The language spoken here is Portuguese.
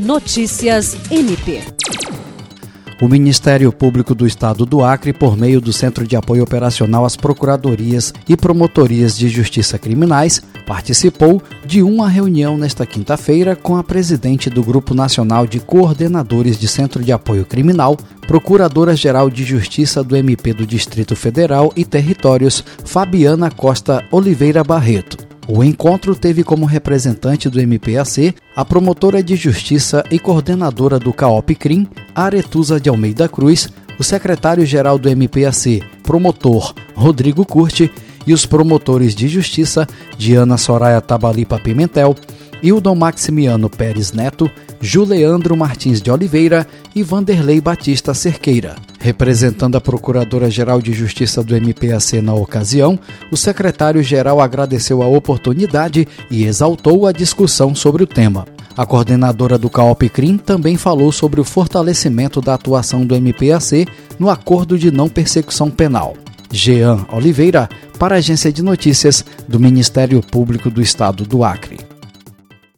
Notícias MP. O Ministério Público do Estado do Acre, por meio do Centro de Apoio Operacional às Procuradorias e Promotorias de Justiça Criminais, participou de uma reunião nesta quinta-feira com a presidente do Grupo Nacional de Coordenadores de Centro de Apoio Criminal, Procuradora-Geral de Justiça do MP do Distrito Federal e Territórios, Fabiana Costa Oliveira Barreto. O encontro teve como representante do MPAC a promotora de justiça e coordenadora do CAOP-CRIM, Aretusa de Almeida Cruz, o secretário-geral do MPAC, promotor Rodrigo Curti, e os promotores de justiça Diana Soraya Tabalipa Pimentel, Hildon Maximiano Pérez Neto, Juleandro Martins de Oliveira e Vanderlei Batista Cerqueira. Representando a Procuradora-Geral de Justiça do MPAC na ocasião, o secretário-geral agradeceu a oportunidade e exaltou a discussão sobre o tema. A coordenadora do CAOP-CRIM também falou sobre o fortalecimento da atuação do MPAC no Acordo de Não Persecução Penal. Jean Oliveira, para a Agência de Notícias do Ministério Público do Estado do Acre.